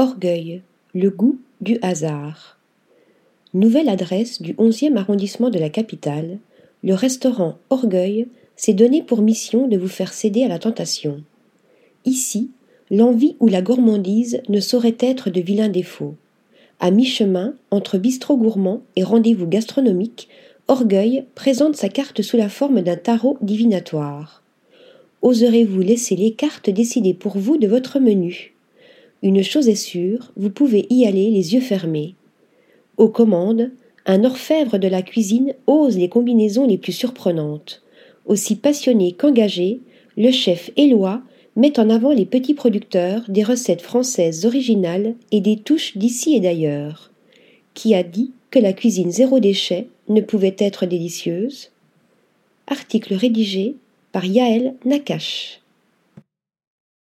Orgueil, le goût du hasard. Nouvelle adresse du 11e arrondissement de la capitale, le restaurant Orgueil s'est donné pour mission de vous faire céder à la tentation. Ici, l'envie ou la gourmandise ne saurait être de vilains défauts. À mi-chemin, entre bistrot gourmand et rendez-vous gastronomique, Orgueil présente sa carte sous la forme d'un tarot divinatoire. Oserez-vous laisser les cartes décider pour vous de votre menu? Une chose est sûre, vous pouvez y aller les yeux fermés. Aux commandes, un orfèvre de la cuisine ose les combinaisons les plus surprenantes. Aussi passionné qu'engagé, le chef Éloi met en avant les petits producteurs des recettes françaises originales et des touches d'ici et d'ailleurs. Qui a dit que la cuisine zéro déchet ne pouvait être délicieuse? Article rédigé par Yaël Nakache.